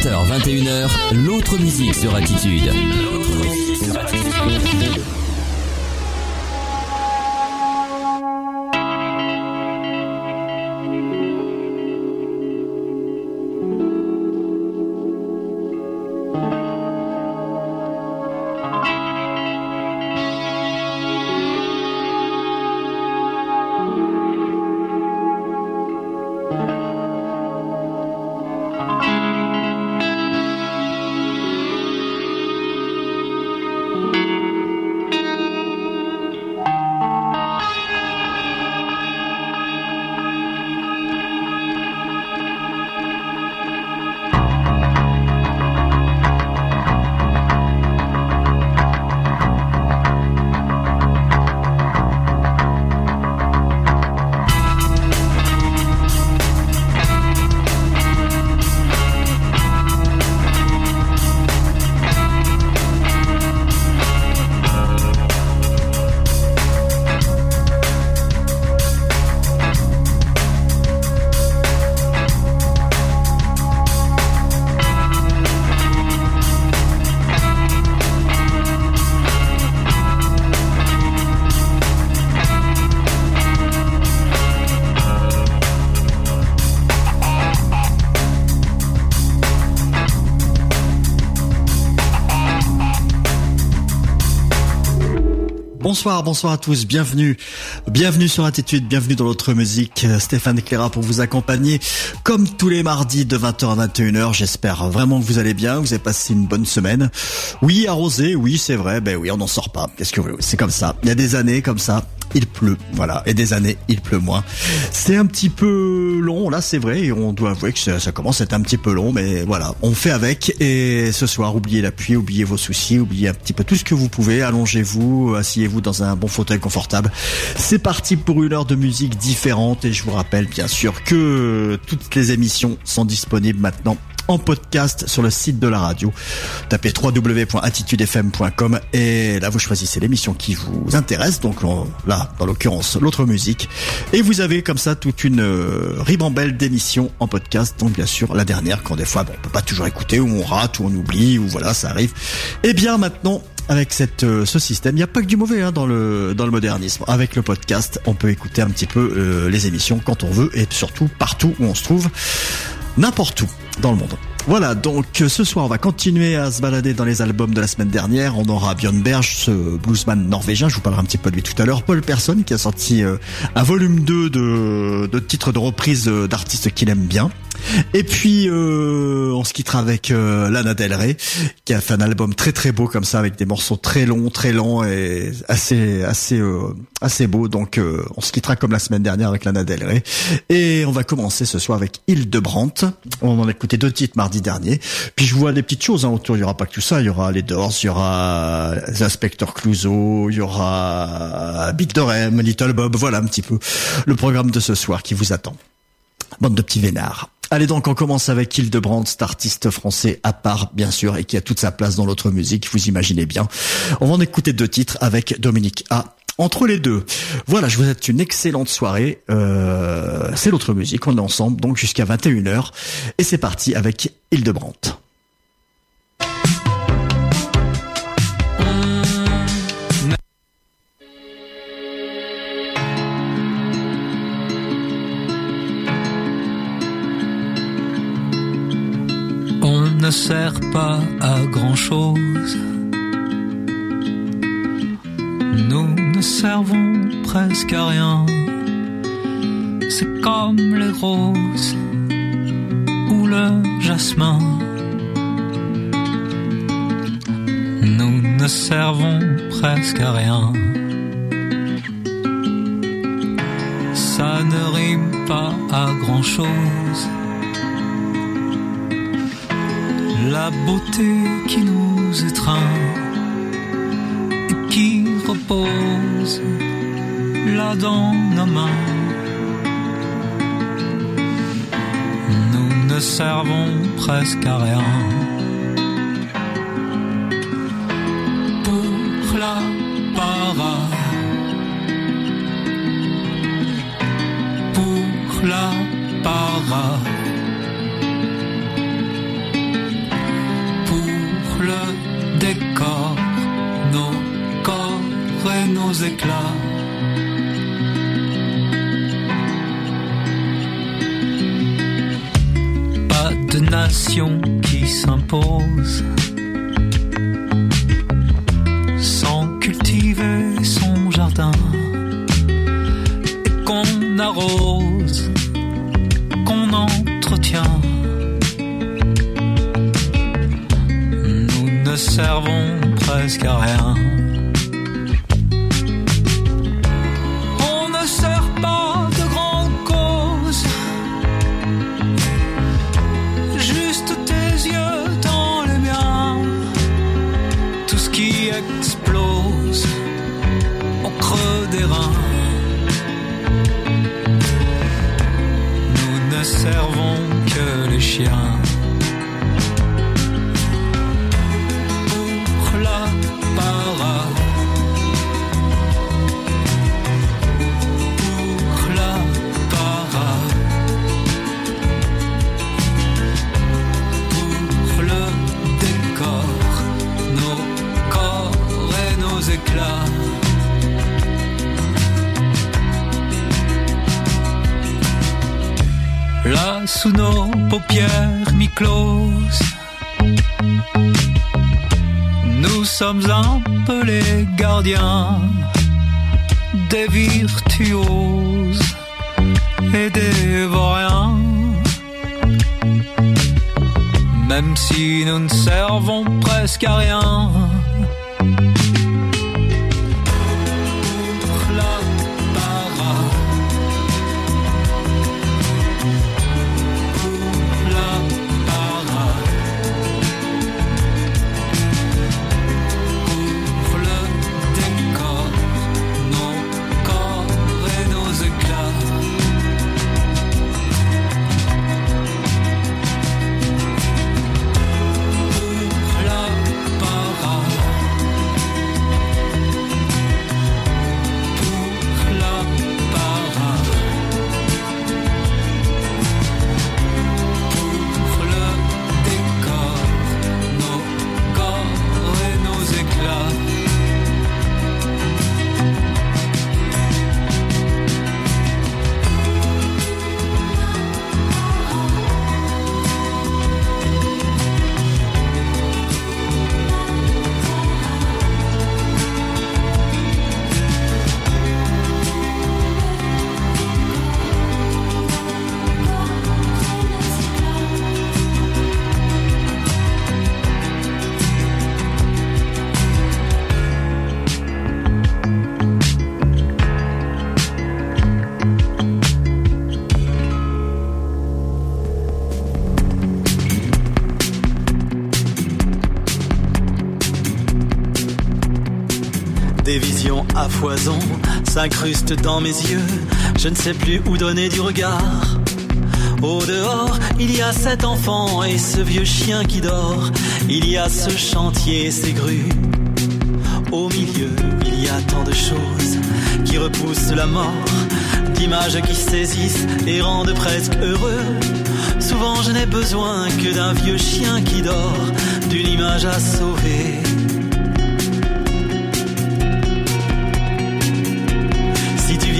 20h, 21h, l'autre musique sur Attitude. L'autre musique sur Attitude. Bonsoir, bonsoir à tous, bienvenue, bienvenue sur Attitude, bienvenue dans notre musique. Stéphane Cléra pour vous accompagner comme tous les mardis de 20h à 21h. J'espère vraiment que vous allez bien, vous avez passé une bonne semaine. Oui, arrosé, oui, c'est vrai, ben oui, on n'en sort pas. Qu'est-ce que vous C'est comme ça. Il y a des années comme ça, il pleut, voilà, et des années, il pleut moins. C'est un petit peu long, là, c'est vrai, et on doit avouer que ça, commence à être un petit peu long, mais voilà, on fait avec. Et ce soir, oubliez la pluie, oubliez vos soucis, oubliez un petit peu tout ce que vous pouvez, allongez-vous, asseyez-vous dans un bon fauteuil confortable. C'est parti pour une heure de musique différente, et je vous rappelle bien sûr que toutes les émissions sont disponibles maintenant en podcast sur le site de la radio. Tapez www.attitudefm.com et là vous choisissez l'émission qui vous intéresse. Donc là, dans l'occurrence, l'autre musique. Et vous avez comme ça toute une euh, ribambelle d'émissions en podcast. Donc bien sûr la dernière quand des fois bon, on peut pas toujours écouter ou on rate ou on oublie ou voilà ça arrive. Et eh bien maintenant avec cette euh, ce système. Il n'y a pas que du mauvais hein, dans le dans le modernisme. Avec le podcast, on peut écouter un petit peu euh, les émissions quand on veut et surtout partout où on se trouve, n'importe où Voilà, donc ce soir on va continuer à se balader dans les albums de la semaine dernière. On aura Björn Berg, ce bluesman norvégien, je vous parlerai un petit peu de lui tout à l'heure. Paul Persson qui a sorti euh, un volume 2 de, de titres de reprise euh, d'artistes qu'il aime bien. Et puis euh, on se quittera avec euh, Lana Del Rey qui a fait un album très très beau comme ça avec des morceaux très longs, très lents et assez assez euh, assez beau. Donc euh, on se quittera comme la semaine dernière avec Lana Del Rey et on va commencer ce soir avec Hildebrandt. On en a écouté deux titres mardi dernier. Puis je vois des petites choses hein, autour. Il y aura pas que tout ça. Il y aura les Doors, il y aura Inspector Clouseau, il y aura Big Dorem, Little Bob. Voilà un petit peu le programme de ce soir qui vous attend. Bande de petits vénards. Allez donc, on commence avec Hildebrandt, cet artiste français à part, bien sûr, et qui a toute sa place dans l'autre musique, vous imaginez bien. On va en écouter deux titres avec Dominique A. Entre les deux. Voilà, je vous souhaite une excellente soirée. Euh, c'est l'autre musique, on est ensemble, donc jusqu'à 21h. Et c'est parti avec Hildebrandt. Ne sert pas à grand chose. Nous ne servons presque à rien. C'est comme les roses ou le jasmin. Nous ne servons presque à rien. Ça ne rime pas à grand la beauté qui nous étreint et qui repose là dans nos mains. Nous ne servons presque à rien. Pour la para, pour la nos éclats. Pas de nation qui s'impose sans cultiver son jardin qu'on arrose, qu'on entretient. Nous ne servons presque à rien. Sous nos paupières mi-closes, nous sommes un peu les gardiens des virtuoses et des vauriens. Même si nous ne servons presque à rien. À foison s'incrustent dans mes yeux. Je ne sais plus où donner du regard. Au dehors, il y a cet enfant et ce vieux chien qui dort. Il y a ce chantier et ces grues. Au milieu, il y a tant de choses qui repoussent la mort. D'images qui saisissent et rendent presque heureux. Souvent, je n'ai besoin que d'un vieux chien qui dort, d'une image à sauver.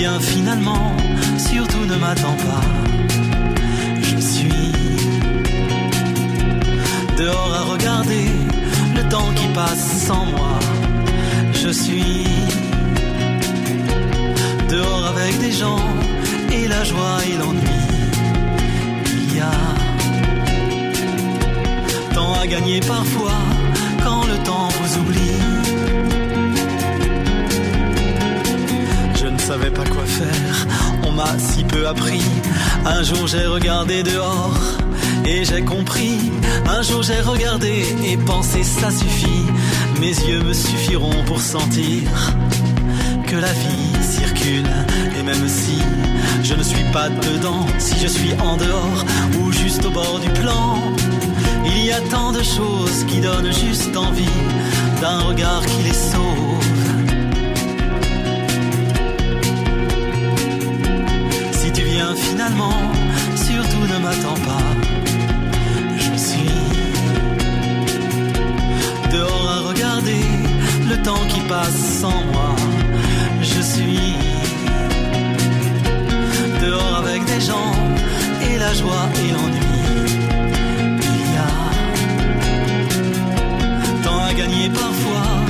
Viens finalement, surtout ne m'attends pas. Je suis dehors à regarder le temps qui passe sans moi. Je suis dehors avec des gens et la joie et l'ennui. Il y a tant à gagner parfois quand le temps vous oublie. Savais pas quoi faire, on m'a si peu appris. Un jour j'ai regardé dehors et j'ai compris. Un jour j'ai regardé et pensé ça suffit. Mes yeux me suffiront pour sentir que la vie circule. Et même si je ne suis pas dedans, si je suis en dehors ou juste au bord du plan, il y a tant de choses qui donnent juste envie d'un regard qui les sauve. finalement, surtout ne m'attends pas. Je suis dehors à regarder le temps qui passe sans moi. Je suis dehors avec des gens et la joie et l'ennui. Il y a temps à gagner parfois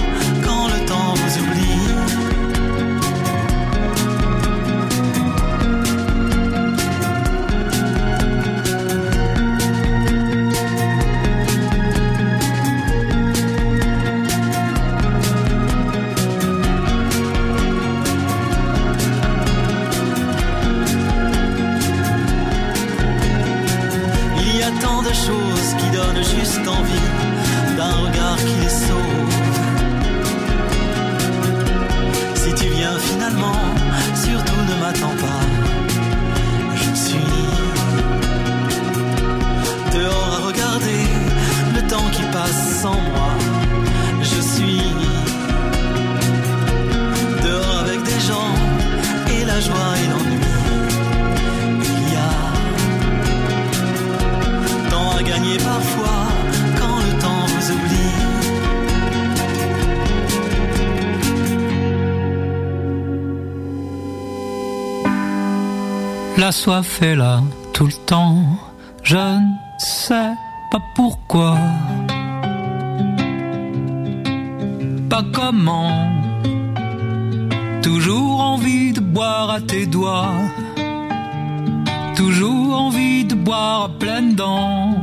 La soif est là tout le temps, je ne sais pas pourquoi. Pas comment, toujours envie de boire à tes doigts, toujours envie de boire à pleines dents.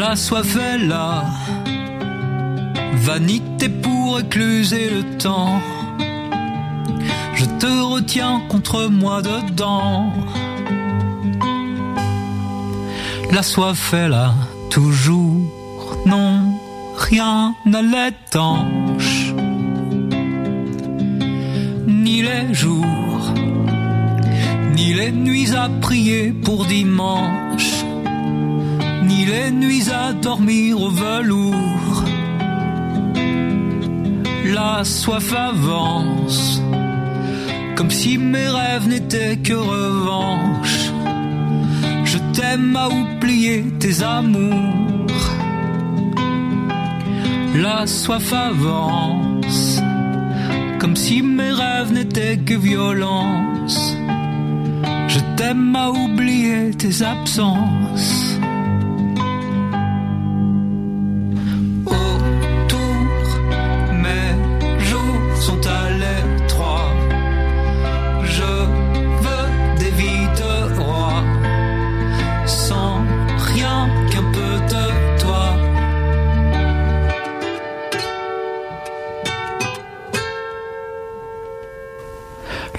La soif est là, vanité pour écluser le temps. Te retiens contre moi dedans. La soif est là, toujours. Non, rien n'a l'étanche. Ni les jours, ni les nuits à prier pour dimanche, ni les nuits à dormir au velours. La soif avance comme si mes rêves n'étaient que revanche. Je t'aime à oublier tes amours. La soif avance, comme si mes rêves n'étaient que violence. Je t'aime à oublier tes absences.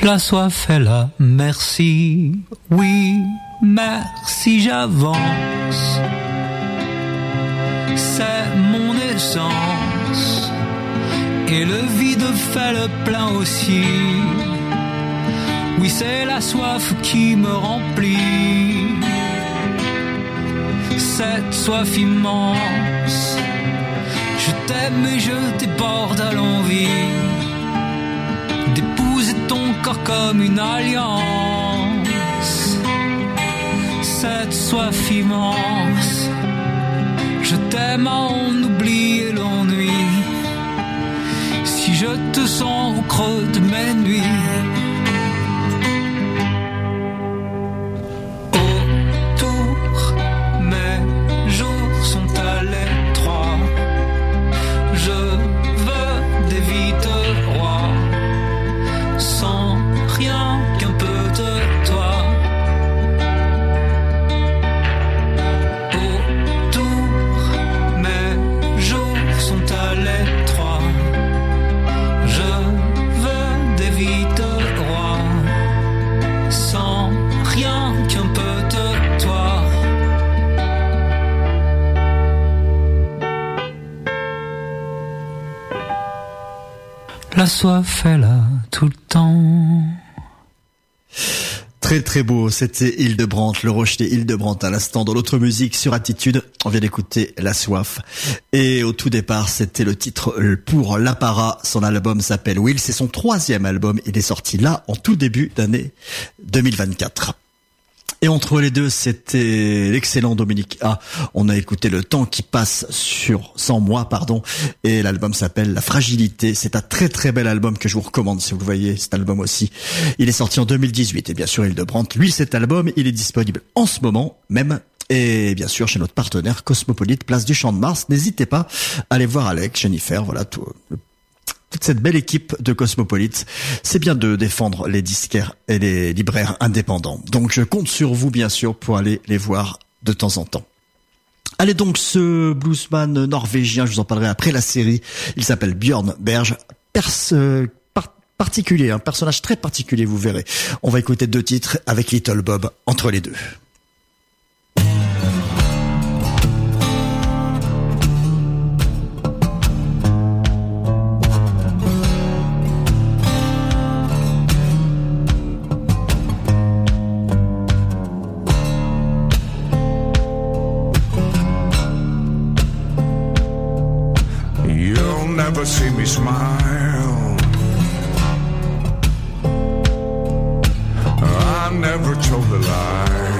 La soif est là, merci, oui, merci, j'avance. C'est mon essence, et le vide fait le plein aussi. Oui, c'est la soif qui me remplit. Cette soif immense. Je t'aime et je déborde à l'envie. Corps comme une alliance. Cette soif immense. Je t'aime à en oublier l'ennui. Si je te sens au creux de mes nuits. La soif est là tout le temps. Très très beau, c'était Hildebrandt, le rocher Hildebrandt à l'instant dans l'autre musique sur Attitude. On vient d'écouter La Soif. Et au tout départ, c'était le titre pour l'apparat. Son album s'appelle Will. C'est son troisième album. Il est sorti là en tout début d'année 2024. Et entre les deux, c'était l'excellent Dominique A. On a écouté Le temps qui passe sur 100 mois, pardon. Et l'album s'appelle La fragilité. C'est un très très bel album que je vous recommande si vous le voyez, cet album aussi. Il est sorti en 2018 et bien sûr, il de Brandt. Lui, cet album, il est disponible en ce moment même et bien sûr chez notre partenaire Cosmopolite, place du Champ de Mars. N'hésitez pas à aller voir Alex, Jennifer, voilà tout, toute cette belle équipe de Cosmopolite. C'est bien de défendre les disquaires et les libraires indépendants. Donc je compte sur vous bien sûr pour aller les voir de temps en temps. Allez donc ce bluesman norvégien, je vous en parlerai après la série. Il s'appelle Björn Berge. particulier, un personnage très particulier, vous verrez. On va écouter deux titres avec Little Bob entre les deux. never see me smile. I never told a lie.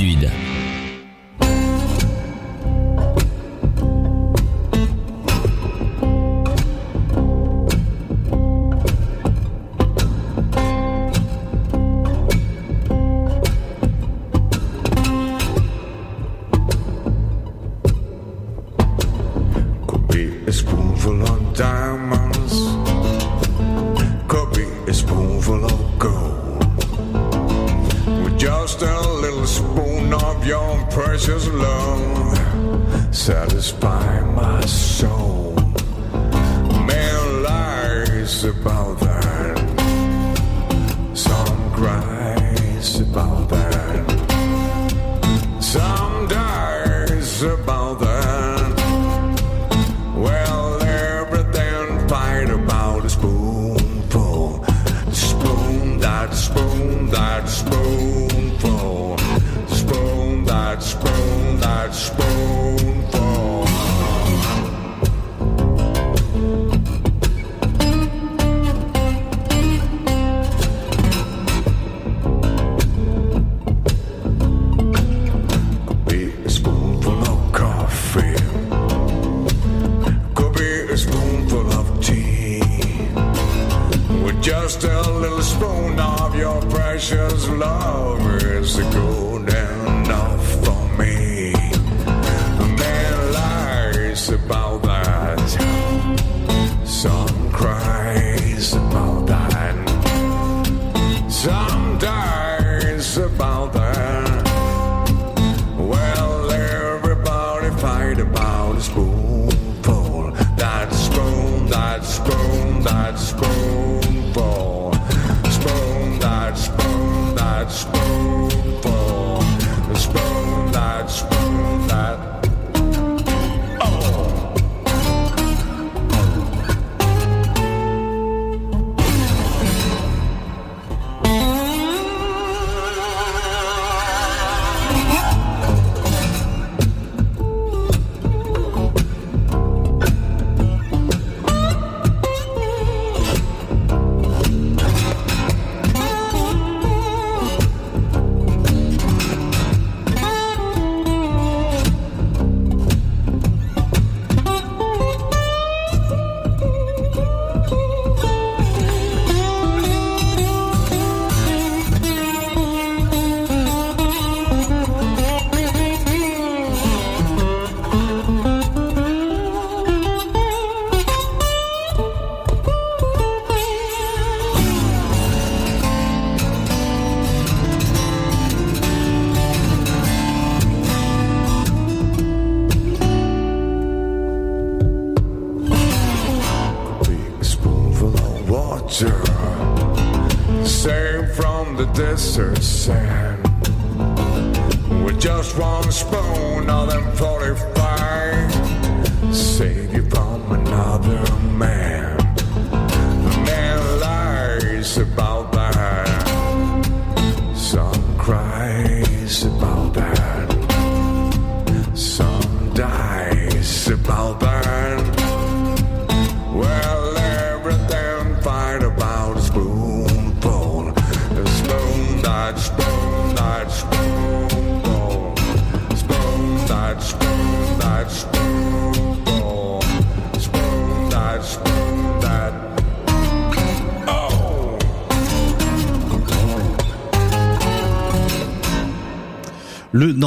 Sur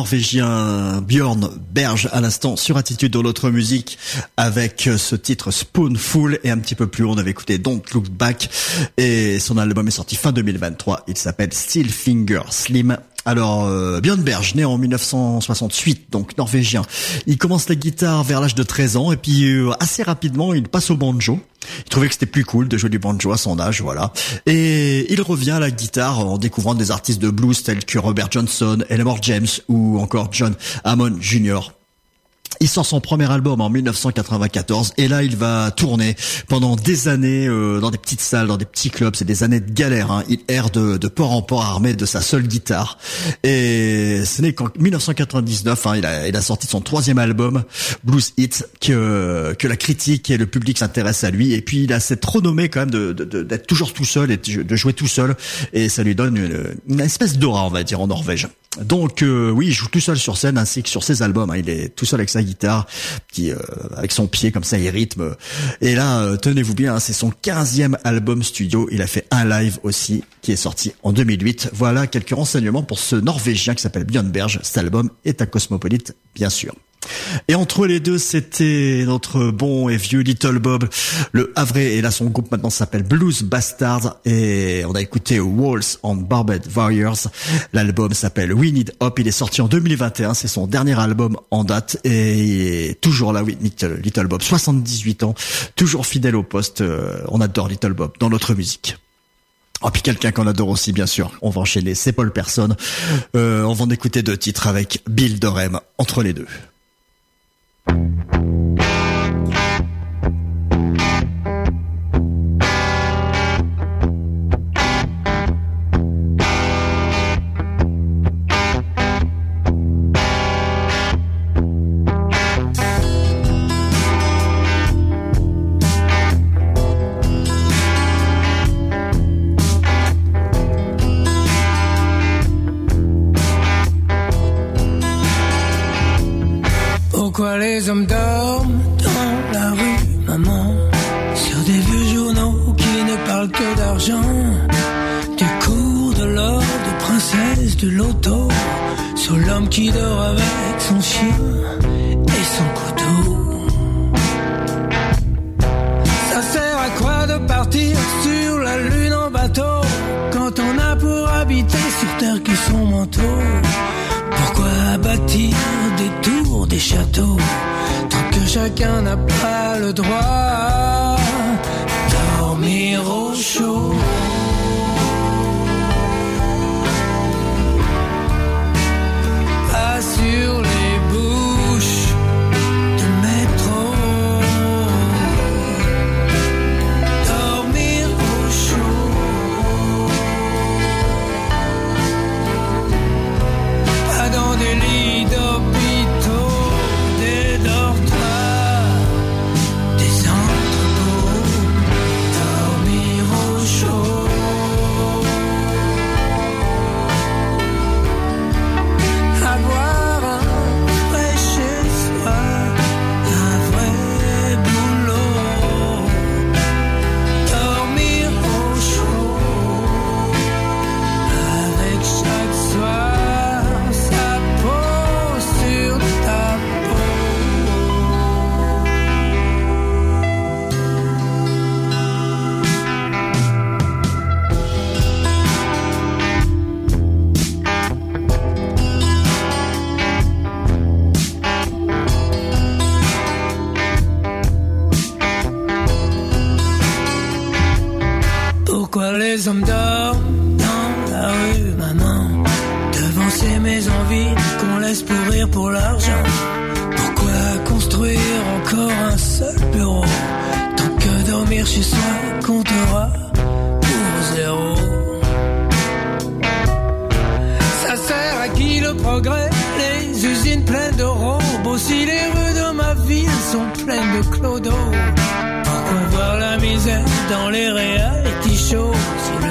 Norvégien Björn Berge à l'instant sur Attitude dans l'autre musique avec ce titre Spoonful et un petit peu plus haut on avait écouté Don't Look Back et son album est sorti fin 2023. Il s'appelle Still Finger Slim. Alors, euh, Björn Berge, né en 1968, donc norvégien. Il commence la guitare vers l'âge de 13 ans et puis euh, assez rapidement, il passe au banjo. Il trouvait que c'était plus cool de jouer du banjo à son âge, voilà. Et il revient à la guitare en découvrant des artistes de blues tels que Robert Johnson, Elmore James ou encore John Hammond Jr. Il sort son premier album en 1994 et là il va tourner pendant des années euh, dans des petites salles, dans des petits clubs. C'est des années de galère. Hein. Il erre de, de port en port armé de sa seule guitare. Et ce n'est qu'en 1999, hein, il, a, il a sorti son troisième album, Blues Hits, que, que la critique et le public s'intéressent à lui. Et puis il a cette renommée quand même de, de- d'être toujours tout seul et de de jouer tout seul. Et ça lui donne une, une espèce d'aura, on va dire, en Norvège. Donc euh, oui, il joue tout seul sur scène ainsi que sur ses albums. hein. Il est tout seul avec sa guitare, qui euh, avec son pied comme ça, il rythme. Et là, euh, tenez-vous bien, hein, c'est son 15e album studio. Il a fait un live aussi qui est sorti en 2008. Voilà quelques renseignements pour ce Norvégien qui s'appelle Björn Berge. Cet album est un cosmopolite, bien sûr. Et entre les deux, c'était notre bon et vieux Little Bob, le Havrais, et là son groupe maintenant s'appelle Blues Bastard, et on a écouté Walls on Barbed Warriors. L'album s'appelle We Need Hope, il est sorti en 2021, c'est son dernier album en date, et il est toujours là, oui, Little, Bob, 78 ans, toujours fidèle au poste, euh, on adore Little Bob dans notre musique. Oh, puis quelqu'un qu'on adore aussi, bien sûr. On va enchaîner, c'est Paul Person. Euh, on va en écouter deux titres avec Bill Dorem entre les deux. Thank you. Les hommes dorment dans la rue, maman. Sur des vieux journaux qui ne parlent que d'argent. Du cours, de l'or, de princesse, de loto Sur l'homme qui dort avec son chien et son couteau. Ça sert à quoi de partir sur la lune en bateau Quand on a pour habiter sur terre que son manteau pourquoi bâtir des châteaux, tant que chacun n'a pas le droit dormir au chaud hommes dorment dans la rue maman. Devancer mes envies qu'on laisse pourrir pour l'argent. Pourquoi construire encore un seul bureau? Tant que dormir chez soi comptera pour zéro. Ça sert à qui le progrès? Les usines pleines de robots Si les rues de ma ville sont pleines de clodos Pourquoi voir la misère dans les reality shows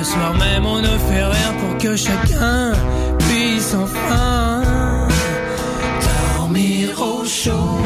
le soir même on ne fait rien pour que chacun puisse enfin dormir au chaud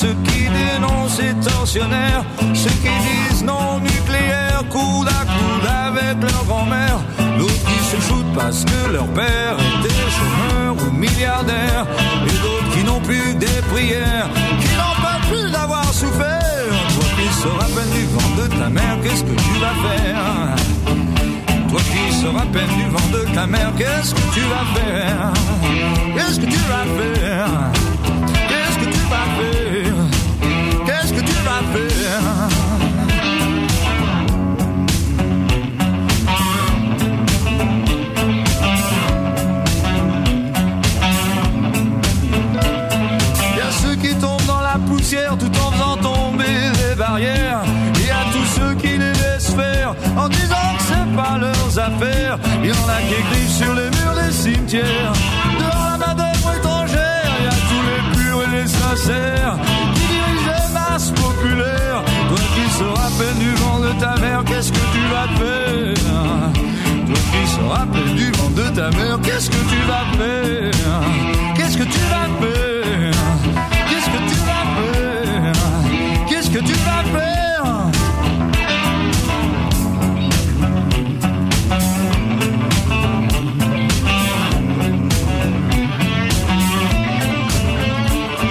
ceux qui dénoncent les tortionnaires, ceux qui disent non nucléaire, coude à coude avec leur grand-mère, d'autres qui se foutent parce que leur père était chômeur ou milliardaire, et d'autres qui n'ont plus des prières, qui n'en peuvent plus d'avoir souffert. Toi qui sors à peine du ventre de ta mère, qu'est-ce que tu vas faire? Toi qui sors à peine du vent de ta mère, qu'est-ce que tu vas faire? Qu'est-ce que tu vas faire? Qu'est-ce que tu vas faire? Les barrières. Et à tous ceux qui les laissent faire en disant que c'est pas leurs affaires. Il y en a qui écrivent sur les murs des cimetières. Devant la main-d'œuvre étrangère, y a tous les purs et les sincères qui dirigent les masses populaires. Toi qui sors à peine du vent de ta mère, qu'est-ce vas faire? Toi qui se rappelle du vent de ta mère, qu'est-ce que tu vas faire? Qu'est-ce que tu vas faire? Que tu vas faire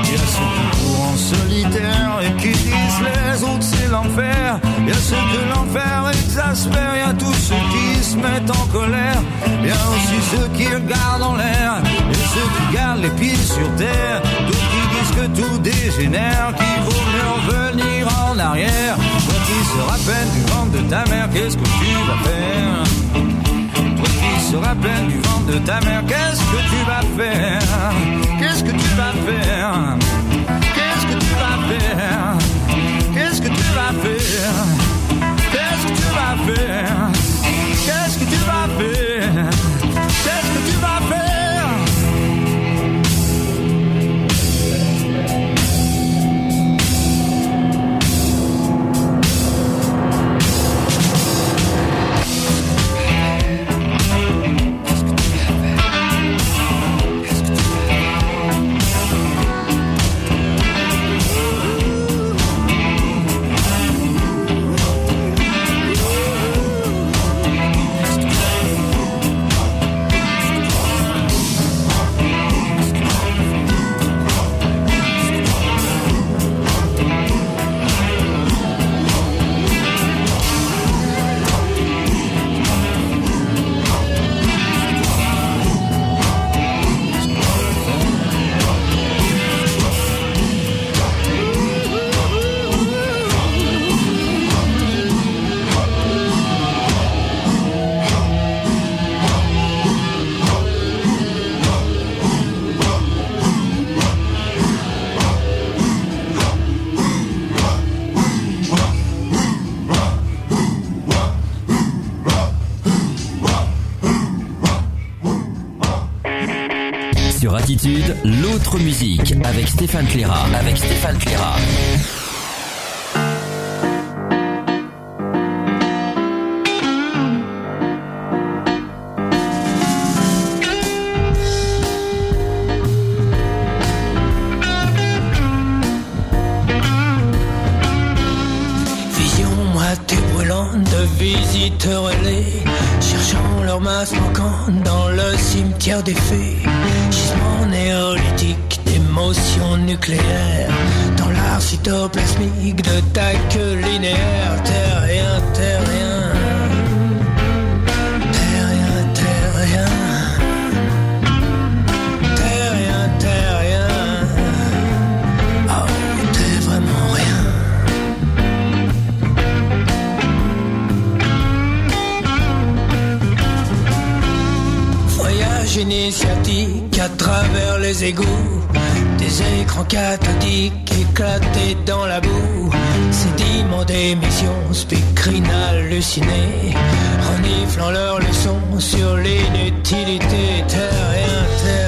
Il y a ceux qui courent en solitaire et qui disent les autres c'est l'enfer. Il y a ceux que l'enfer exaspère, il y a tous ceux qui se mettent en colère. Il y a aussi ceux qui regardent en l'air et ceux qui gardent les pieds sur terre. Que tout dégénère, qu'il vaut mieux revenir en arrière. Toi qui se rappelle du ventre de ta mère, qu'est-ce que tu vas faire? Toi qui se rappelle du ventre de ta mère, qu'est-ce que tu vas faire? Qu'est-ce que tu vas faire? Qu'est-ce que tu vas faire? Qu'est-ce que tu vas faire? Qu'est-ce que tu vas faire? Musique avec Stéphane Cléra. Avec Stéphane Cléra. Vision moitié brûlante de visiteurs relais dans le cimetière des fées. Gisement néolithique d'émotions nucléaires. Dans l'art cytoplasmique de ta queue linéaire Terrien, terrien Terrien, Voyage initiatique à travers les égouts. Des écrans cathodiques éclatés dans la boue. Sédiments d'émissions speakerines hallucinées Reniflant leurs leçons sur l'inutilité Terrien, terrien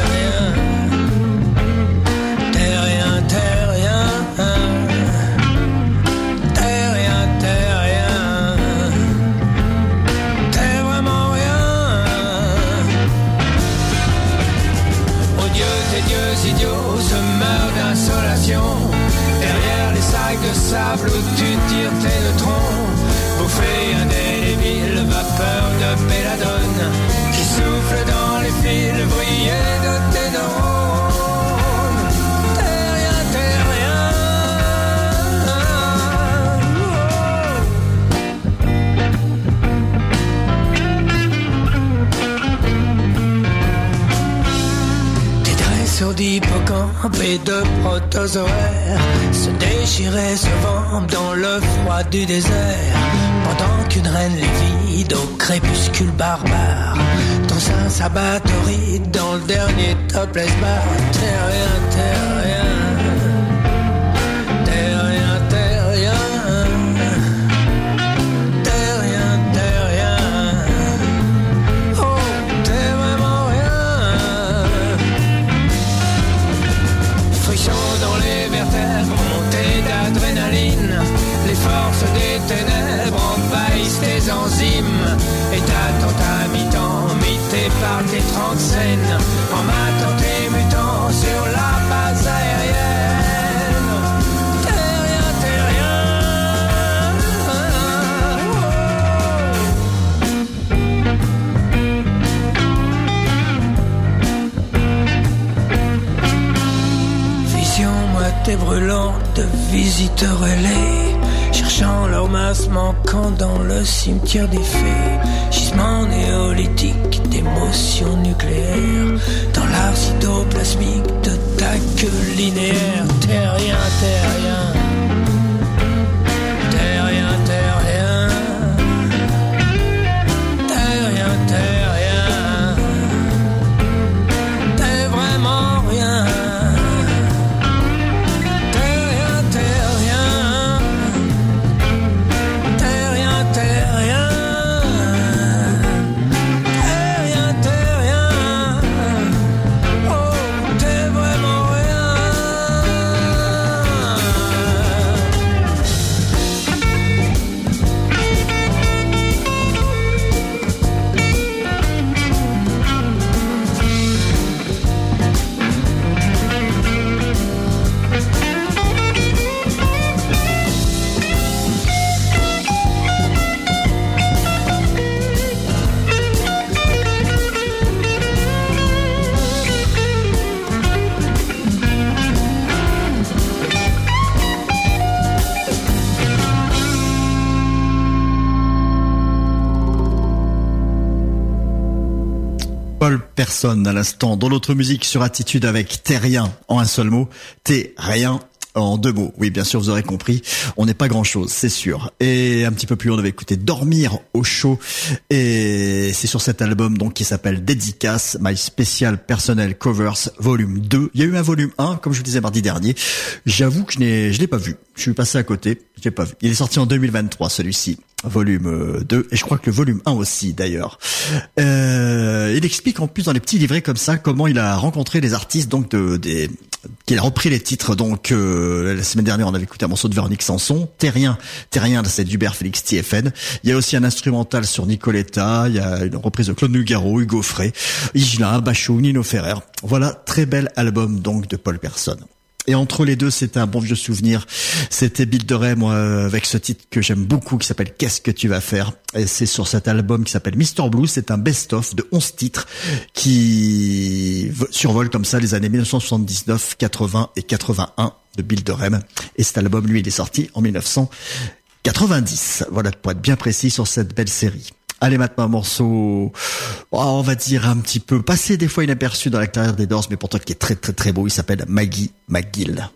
sable tu tires tes dresseurs d'hippocampes et de protozoaires se déchiraient, se vendent dans le froid du désert. Pendant qu'une reine livide au crépuscule barbare dans un sabatori dans le dernier topless bar. T'es rien, t'es rien. 30 scènes en m'attendant et mutant sur la base aérienne. Terrien, terrien. Vision moitié brûlante de visiteurs ailés Cherchant leur masse manquant dans le cimetière des fées Gisement néolithique d'émotions nucléaires Dans l'art cytoplasmique de ta linéaire. Terrien Terrien, Personne à l'instant dans l'autre musique sur Attitude avec T'es rien en un seul mot, T'es rien en deux mots. Oui, bien sûr, vous aurez compris. On n'est pas grand chose, c'est sûr. Et un petit peu plus, on avait écouté Dormir au chaud. Et c'est sur cet album, donc, qui s'appelle Dédicace, My Special Personnel Covers, volume 2. Il y a eu un volume 1, comme je vous disais mardi dernier. J'avoue que je n'ai, je l'ai pas vu. Je suis passé à côté. Je l'ai pas vu. Il est sorti en 2023, celui-ci. Volume euh, 2. Et je crois que le volume 1 aussi, d'ailleurs. Euh, il explique en plus dans les petits livrets comme ça comment il a rencontré les artistes, donc, de, des, qu'il a repris les titres. Donc, euh, la semaine dernière, on avait écouté un morceau de Véronique Sanson. Terrien, Terrien, c'est d'Hubert Félix TFN. Il y a aussi un instrumental sur Nicoletta. Il y a une reprise de Claude Nougaro, Hugo Frey, Igelin, Bachot, Nino Ferrer. Voilà, très bel album, donc, de Paul Personne. Et entre les deux, c'est un bon vieux souvenir. C'était Bill Duray, moi, avec ce titre que j'aime beaucoup, qui s'appelle Qu'est-ce que tu vas faire? Et c'est sur cet album qui s'appelle Mr. Blue. C'est un best-of de 11 titres qui survole comme ça les années 1979, 80 et 81 de Bill. Et cet album, lui, il est sorti en 1990. Voilà, pour être bien précis sur cette belle série. Allez maintenant un morceau, oh, on va dire un petit peu passé des fois inaperçu dans la carrière des Doors, mais pourtant qui est très très très beau. Il s'appelle Maggie McGill.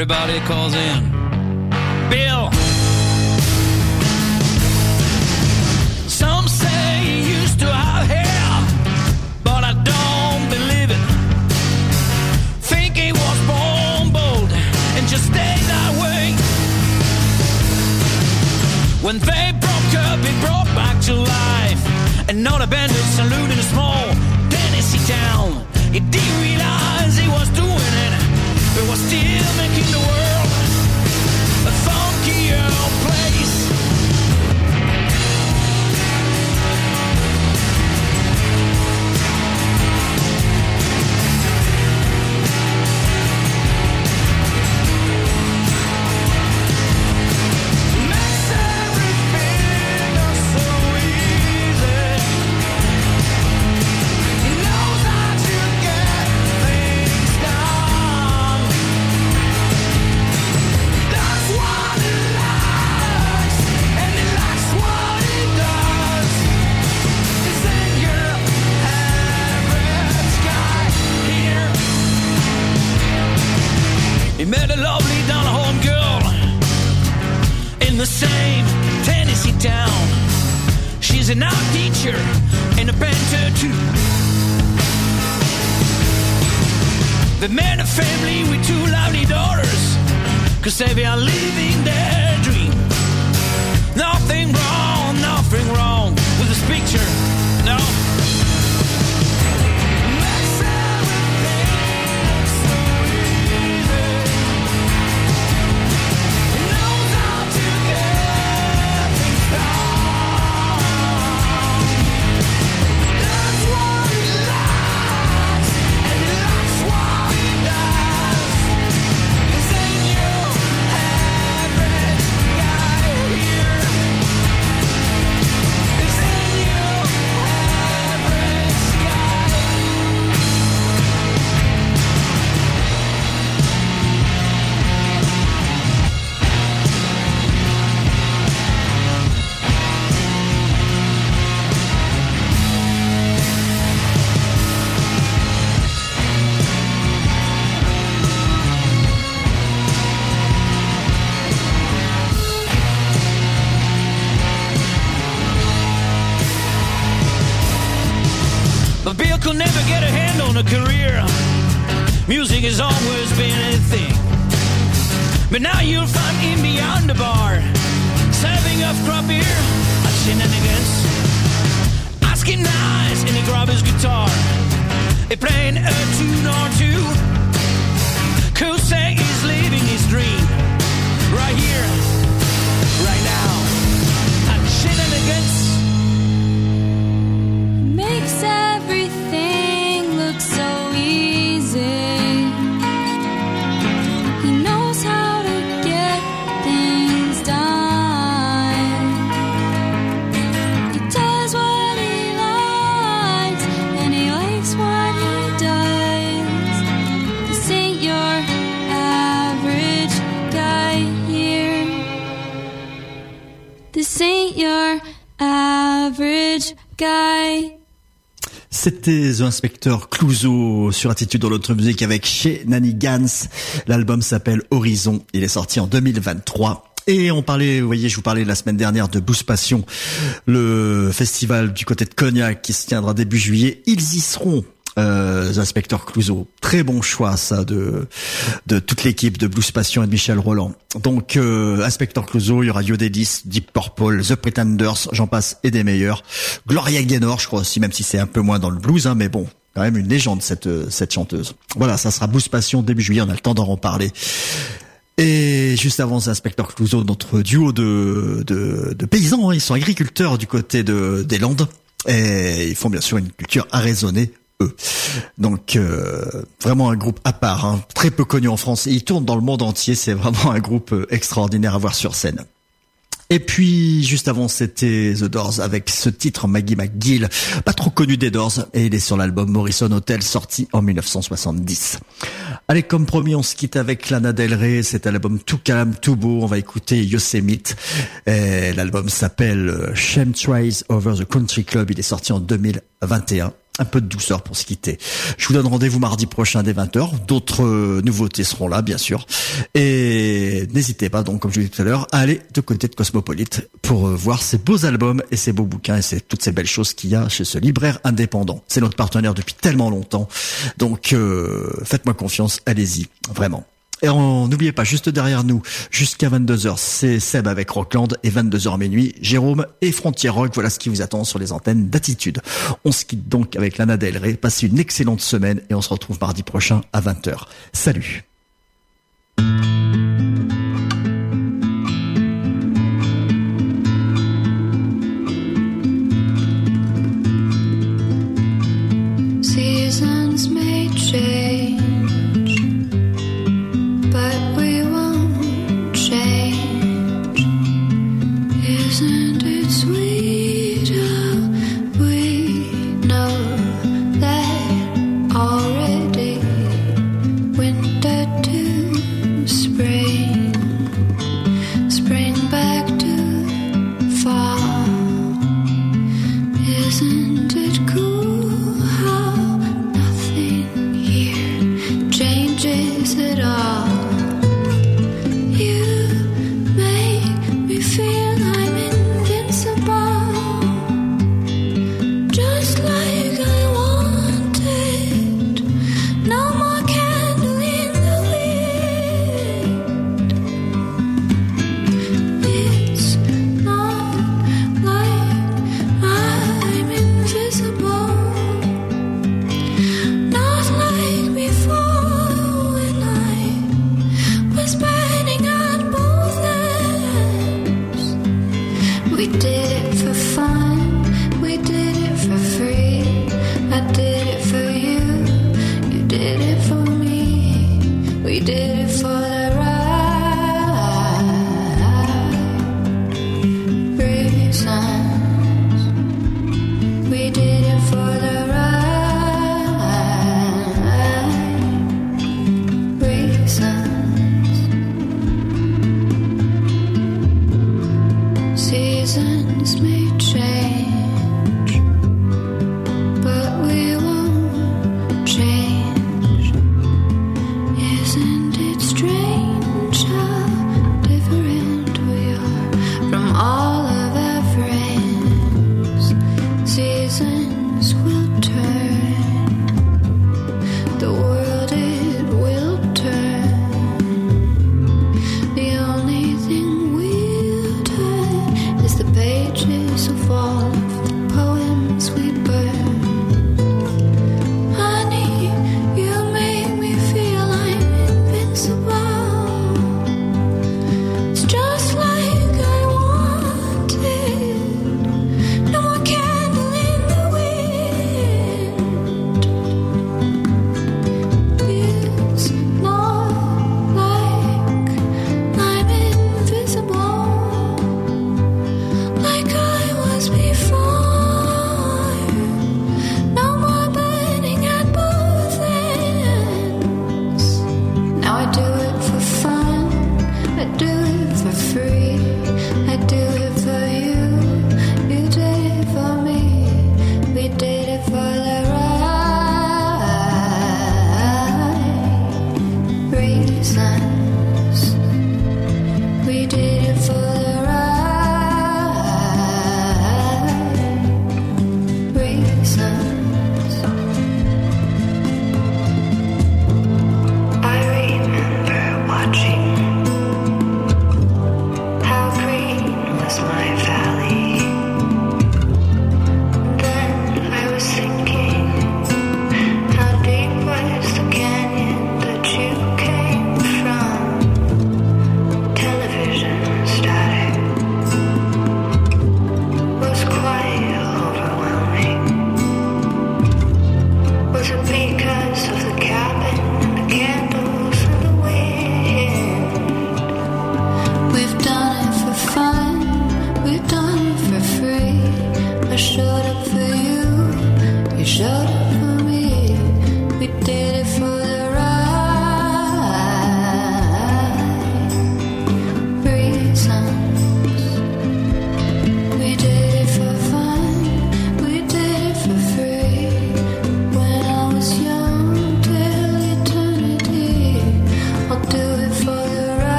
Everybody calls in never get a hand on a career. Music has always been a thing. But now you'll find him beyond the bar, serving up crop beer at shenanigans. Asking nice, and he grab his guitar. He playing a tune or two. Say he's living his dream. Right here, right now. At shenanigans. Makes everything look so easy. He knows how to get things done. He does what he likes, and he likes what he does. This ain't your average guy here. This ain't your average guy. C'était The Inspector Clouseau sur Attitude dans l'autre musique avec chez Nanny Gans. L'album s'appelle Horizon. Il est sorti en 2023. Et on parlait, vous voyez, je vous parlais la semaine dernière de Boost Passion, le festival du côté de Cognac qui se tiendra début juillet. Ils y seront. Euh, The Inspector Clouseau, très bon choix ça de de toute l'équipe de Blues Passion et de Michel Roland. Donc euh, Inspector Clouseau, il y aura Yodelis, Deep Purple, The Pretenders, j'en passe et des meilleurs. Gloria Gaynor, je crois aussi, même si c'est un peu moins dans le blues, hein, mais bon, quand même une légende cette euh, cette chanteuse. Voilà, ça sera Blues Passion début juillet, on a le temps d'en reparler. Et juste avant c'est Inspector Clouseau, notre duo de, de, de paysans, hein, ils sont agriculteurs du côté de, des Landes. Et ils font bien sûr une culture arraisonnée, eux. Donc euh, vraiment un groupe à part, hein, très peu connu en France. Et ils tournent dans le monde entier, c'est vraiment un groupe euh, extraordinaire à voir sur scène. Et puis, juste avant, c'était The Doors avec ce titre Maggie McGill, pas trop connu des Doors, et il est sur l'album Morrison Hotel, sorti en 1970. Allez, comme promis, on se quitte avec Lana Del Rey, c'est un album tout calme, tout beau, on va écouter Yosemite. L'album s'appelle euh, Shame Tries Over the Country Club, il est sorti en 2021 un peu de douceur pour se quitter. Je vous donne rendez-vous mardi prochain dès 20h. D'autres euh, nouveautés seront là, bien sûr. Et n'hésitez pas, donc, comme je vous l'ai dit tout à l'heure, à aller de côté de Cosmopolite pour euh, voir ces beaux albums et ces beaux bouquins et toutes ces belles choses qu'il y a chez ce libraire indépendant. C'est notre partenaire depuis tellement longtemps. Donc, euh, faites-moi confiance, allez-y, vraiment. Et n'oubliez pas, juste derrière nous, jusqu'à 22h, c'est Seb avec Rockland et 22h minuit, Jérôme et Frontier Rock. Voilà ce qui vous attend sur les antennes d'attitude. On se quitte donc avec Lana Del Rey. Passez une excellente semaine et on se retrouve mardi prochain à 20h. Salut.